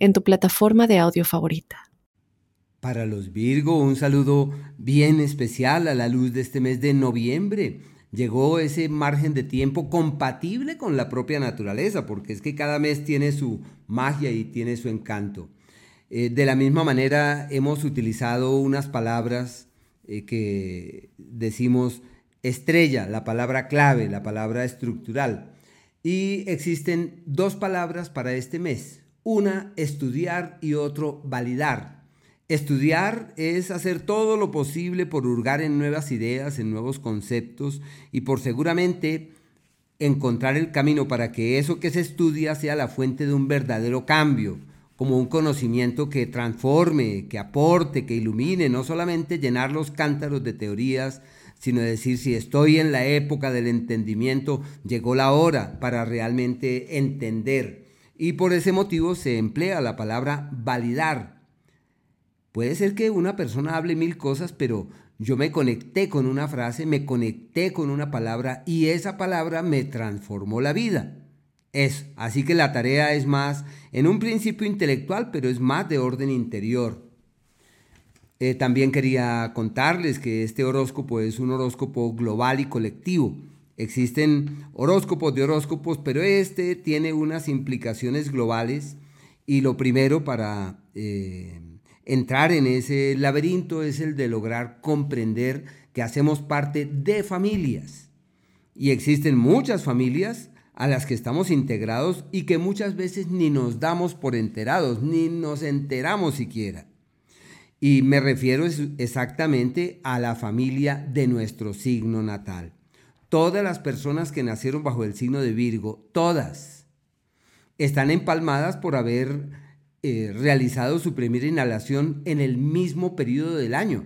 en tu plataforma de audio favorita. Para los Virgo, un saludo bien especial a la luz de este mes de noviembre. Llegó ese margen de tiempo compatible con la propia naturaleza, porque es que cada mes tiene su magia y tiene su encanto. Eh, de la misma manera, hemos utilizado unas palabras eh, que decimos estrella, la palabra clave, la palabra estructural. Y existen dos palabras para este mes, una, estudiar y otro, validar. Estudiar es hacer todo lo posible por hurgar en nuevas ideas, en nuevos conceptos y por seguramente encontrar el camino para que eso que se estudia sea la fuente de un verdadero cambio, como un conocimiento que transforme, que aporte, que ilumine, no solamente llenar los cántaros de teorías, sino decir si estoy en la época del entendimiento, llegó la hora para realmente entender y por ese motivo se emplea la palabra validar. Puede ser que una persona hable mil cosas, pero yo me conecté con una frase, me conecté con una palabra y esa palabra me transformó la vida. Es, así que la tarea es más, en un principio intelectual, pero es más de orden interior. Eh, también quería contarles que este horóscopo es un horóscopo global y colectivo. Existen horóscopos de horóscopos, pero este tiene unas implicaciones globales y lo primero para eh, entrar en ese laberinto es el de lograr comprender que hacemos parte de familias. Y existen muchas familias a las que estamos integrados y que muchas veces ni nos damos por enterados, ni nos enteramos siquiera. Y me refiero exactamente a la familia de nuestro signo natal todas las personas que nacieron bajo el signo de Virgo, todas, están empalmadas por haber eh, realizado su primera inhalación en el mismo periodo del año.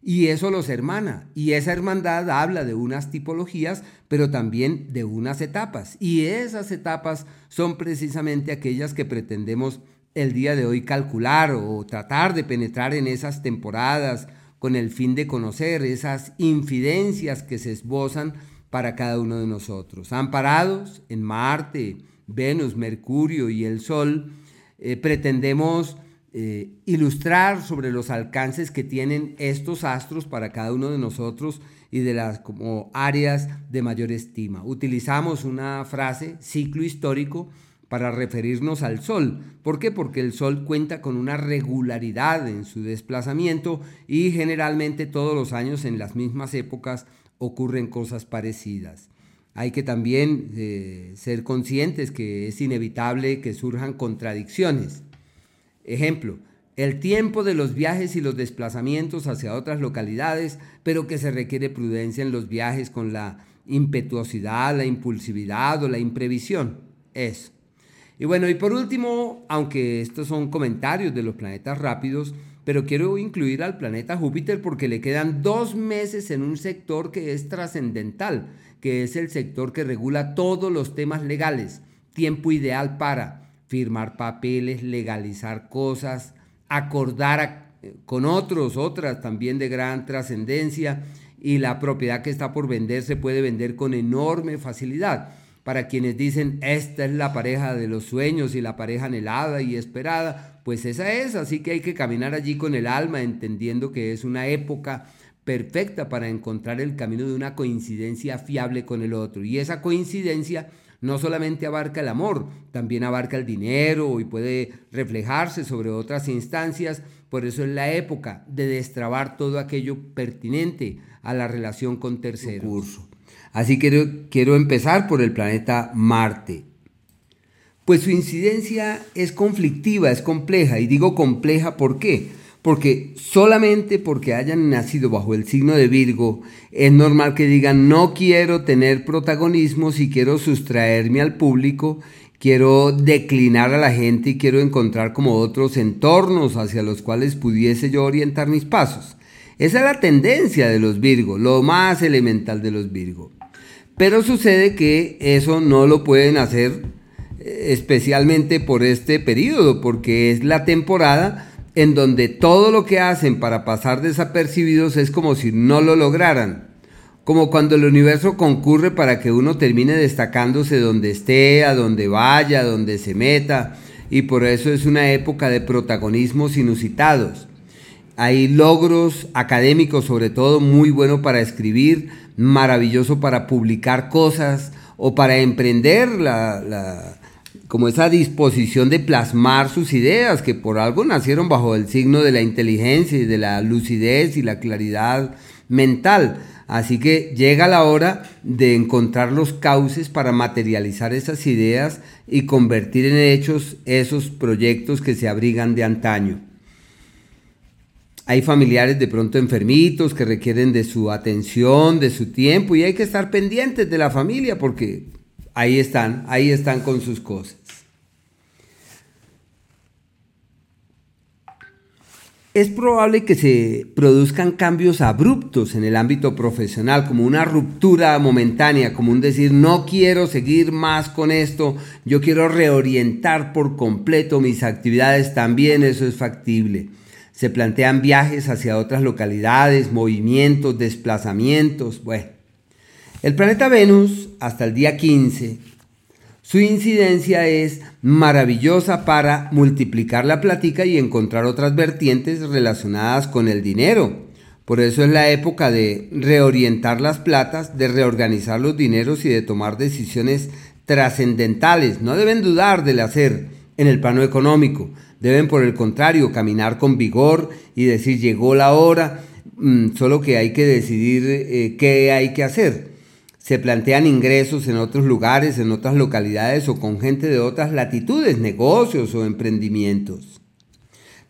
Y eso los hermana. Y esa hermandad habla de unas tipologías, pero también de unas etapas. Y esas etapas son precisamente aquellas que pretendemos el día de hoy calcular o tratar de penetrar en esas temporadas con el fin de conocer esas infidencias que se esbozan para cada uno de nosotros. Amparados en Marte, Venus, Mercurio y el Sol, eh, pretendemos eh, ilustrar sobre los alcances que tienen estos astros para cada uno de nosotros y de las como áreas de mayor estima. Utilizamos una frase, ciclo histórico, para referirnos al Sol. ¿Por qué? Porque el Sol cuenta con una regularidad en su desplazamiento y generalmente todos los años en las mismas épocas ocurren cosas parecidas. Hay que también eh, ser conscientes que es inevitable que surjan contradicciones. Ejemplo, el tiempo de los viajes y los desplazamientos hacia otras localidades, pero que se requiere prudencia en los viajes con la impetuosidad, la impulsividad o la imprevisión. Es. Y bueno, y por último, aunque estos son comentarios de los planetas rápidos, pero quiero incluir al planeta Júpiter porque le quedan dos meses en un sector que es trascendental, que es el sector que regula todos los temas legales. Tiempo ideal para firmar papeles, legalizar cosas, acordar con otros, otras también de gran trascendencia y la propiedad que está por vender se puede vender con enorme facilidad para quienes dicen esta es la pareja de los sueños y la pareja anhelada y esperada, pues esa es, así que hay que caminar allí con el alma entendiendo que es una época perfecta para encontrar el camino de una coincidencia fiable con el otro. Y esa coincidencia no solamente abarca el amor, también abarca el dinero y puede reflejarse sobre otras instancias. Por eso es la época de destrabar todo aquello pertinente a la relación con terceros. Así que quiero empezar por el planeta Marte. Pues su incidencia es conflictiva, es compleja. Y digo compleja ¿por qué? Porque solamente porque hayan nacido bajo el signo de Virgo, es normal que digan no quiero tener protagonismo si quiero sustraerme al público, quiero declinar a la gente y quiero encontrar como otros entornos hacia los cuales pudiese yo orientar mis pasos. Esa es la tendencia de los Virgos, lo más elemental de los Virgos. Pero sucede que eso no lo pueden hacer eh, especialmente por este periodo, porque es la temporada en donde todo lo que hacen para pasar desapercibidos es como si no lo lograran. Como cuando el universo concurre para que uno termine destacándose donde esté, a donde vaya, a donde se meta, y por eso es una época de protagonismos inusitados. Hay logros académicos, sobre todo, muy bueno para escribir, maravilloso para publicar cosas o para emprender la, como esa disposición de plasmar sus ideas, que por algo nacieron bajo el signo de la inteligencia y de la lucidez y la claridad mental. Así que llega la hora de encontrar los cauces para materializar esas ideas y convertir en hechos esos proyectos que se abrigan de antaño. Hay familiares de pronto enfermitos que requieren de su atención, de su tiempo y hay que estar pendientes de la familia porque ahí están, ahí están con sus cosas. es probable que se produzcan cambios abruptos en el ámbito profesional, como una ruptura momentánea, como un decir, no quiero seguir más con esto, yo quiero reorientar por completo mis actividades, también eso es factible. Se plantean viajes hacia otras localidades, movimientos, desplazamientos, bueno. El planeta Venus, hasta el día 15, su incidencia es maravillosa para multiplicar la plática y encontrar otras vertientes relacionadas con el dinero. Por eso es la época de reorientar las platas, de reorganizar los dineros y de tomar decisiones trascendentales. No deben dudar del hacer en el plano económico. Deben, por el contrario, caminar con vigor y decir llegó la hora, mm, solo que hay que decidir eh, qué hay que hacer se plantean ingresos en otros lugares, en otras localidades o con gente de otras latitudes, negocios o emprendimientos.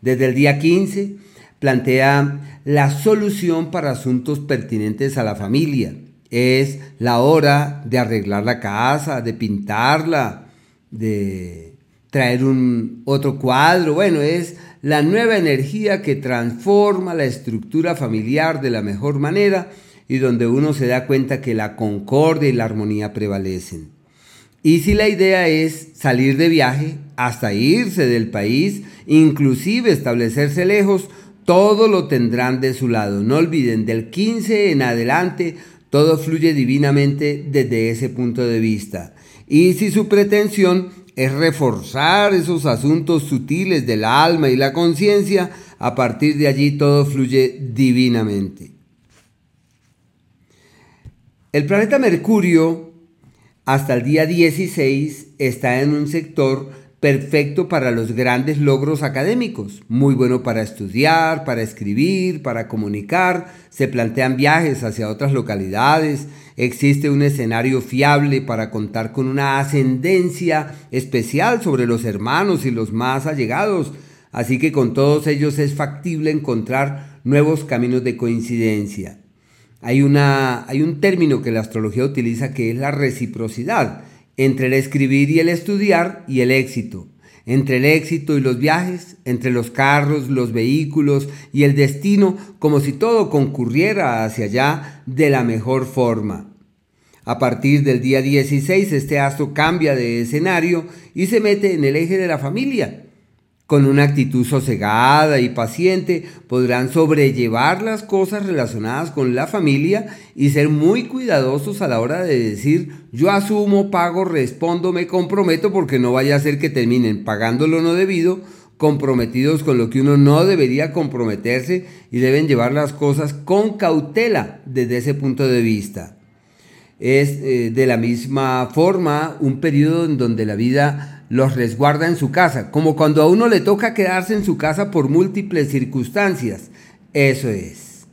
Desde el día 15 plantea la solución para asuntos pertinentes a la familia. Es la hora de arreglar la casa, de pintarla, de traer un otro cuadro. Bueno, es la nueva energía que transforma la estructura familiar de la mejor manera y donde uno se da cuenta que la concordia y la armonía prevalecen. Y si la idea es salir de viaje, hasta irse del país, inclusive establecerse lejos, todo lo tendrán de su lado. No olviden, del 15 en adelante, todo fluye divinamente desde ese punto de vista. Y si su pretensión es reforzar esos asuntos sutiles del alma y la conciencia, a partir de allí todo fluye divinamente. El planeta Mercurio hasta el día 16 está en un sector perfecto para los grandes logros académicos, muy bueno para estudiar, para escribir, para comunicar, se plantean viajes hacia otras localidades, existe un escenario fiable para contar con una ascendencia especial sobre los hermanos y los más allegados, así que con todos ellos es factible encontrar nuevos caminos de coincidencia. Hay, una, hay un término que la astrología utiliza que es la reciprocidad entre el escribir y el estudiar y el éxito, entre el éxito y los viajes, entre los carros, los vehículos y el destino, como si todo concurriera hacia allá de la mejor forma. A partir del día 16 este astro cambia de escenario y se mete en el eje de la familia, con una actitud sosegada y paciente podrán sobrellevar las cosas relacionadas con la familia y ser muy cuidadosos a la hora de decir yo asumo, pago, respondo, me comprometo porque no vaya a ser que terminen pagando lo no debido, comprometidos con lo que uno no debería comprometerse y deben llevar las cosas con cautela desde ese punto de vista. Es eh, de la misma forma un periodo en donde la vida los resguarda en su casa, como cuando a uno le toca quedarse en su casa por múltiples circunstancias. Eso es.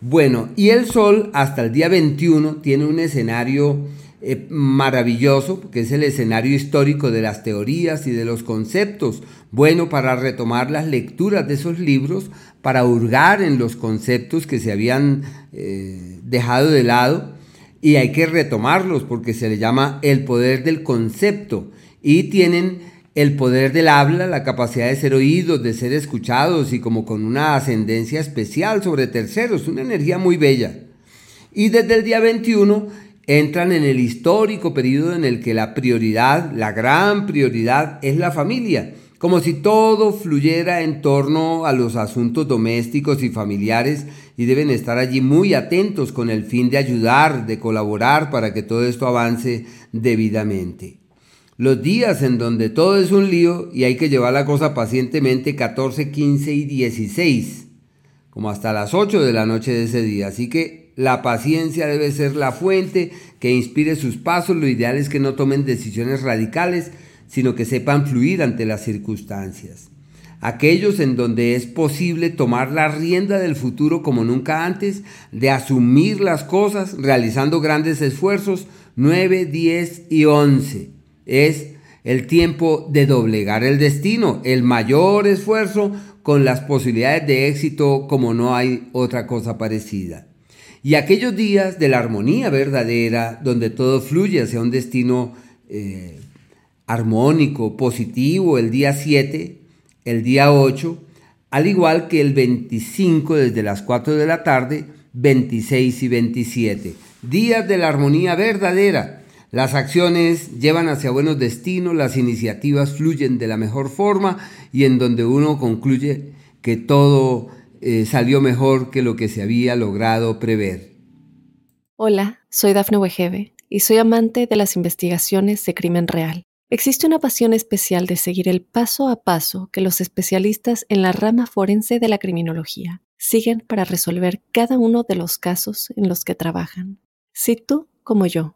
Bueno, y el Sol hasta el día 21 tiene un escenario eh, maravilloso, que es el escenario histórico de las teorías y de los conceptos, bueno para retomar las lecturas de esos libros, para hurgar en los conceptos que se habían eh, dejado de lado, y hay que retomarlos porque se le llama el poder del concepto y tienen el poder del habla, la capacidad de ser oídos, de ser escuchados y como con una ascendencia especial sobre terceros, una energía muy bella. Y desde el día 21 entran en el histórico periodo en el que la prioridad, la gran prioridad es la familia, como si todo fluyera en torno a los asuntos domésticos y familiares y deben estar allí muy atentos con el fin de ayudar, de colaborar para que todo esto avance debidamente. Los días en donde todo es un lío y hay que llevar la cosa pacientemente 14, 15 y 16, como hasta las 8 de la noche de ese día. Así que la paciencia debe ser la fuente que inspire sus pasos. Lo ideal es que no tomen decisiones radicales, sino que sepan fluir ante las circunstancias. Aquellos en donde es posible tomar la rienda del futuro como nunca antes, de asumir las cosas realizando grandes esfuerzos, 9, 10 y 11 es el tiempo de doblegar el destino, el mayor esfuerzo con las posibilidades de éxito como no hay otra cosa parecida. Y aquellos días de la armonía verdadera, donde todo fluye hacia un destino eh, armónico, positivo, el día 7, el día 8, al igual que el 25 desde las 4 de la tarde, 26 y 27. Días de la armonía verdadera, las acciones llevan hacia buenos destinos, las iniciativas fluyen de la mejor forma y en donde uno concluye que todo eh, salió mejor que lo que se había logrado prever. Hola, soy Dafne Wegebe y soy amante de las investigaciones de crimen real. Existe una pasión especial de seguir el paso a paso que los especialistas en la rama forense de la criminología siguen para resolver cada uno de los casos en los que trabajan. Si tú, como yo,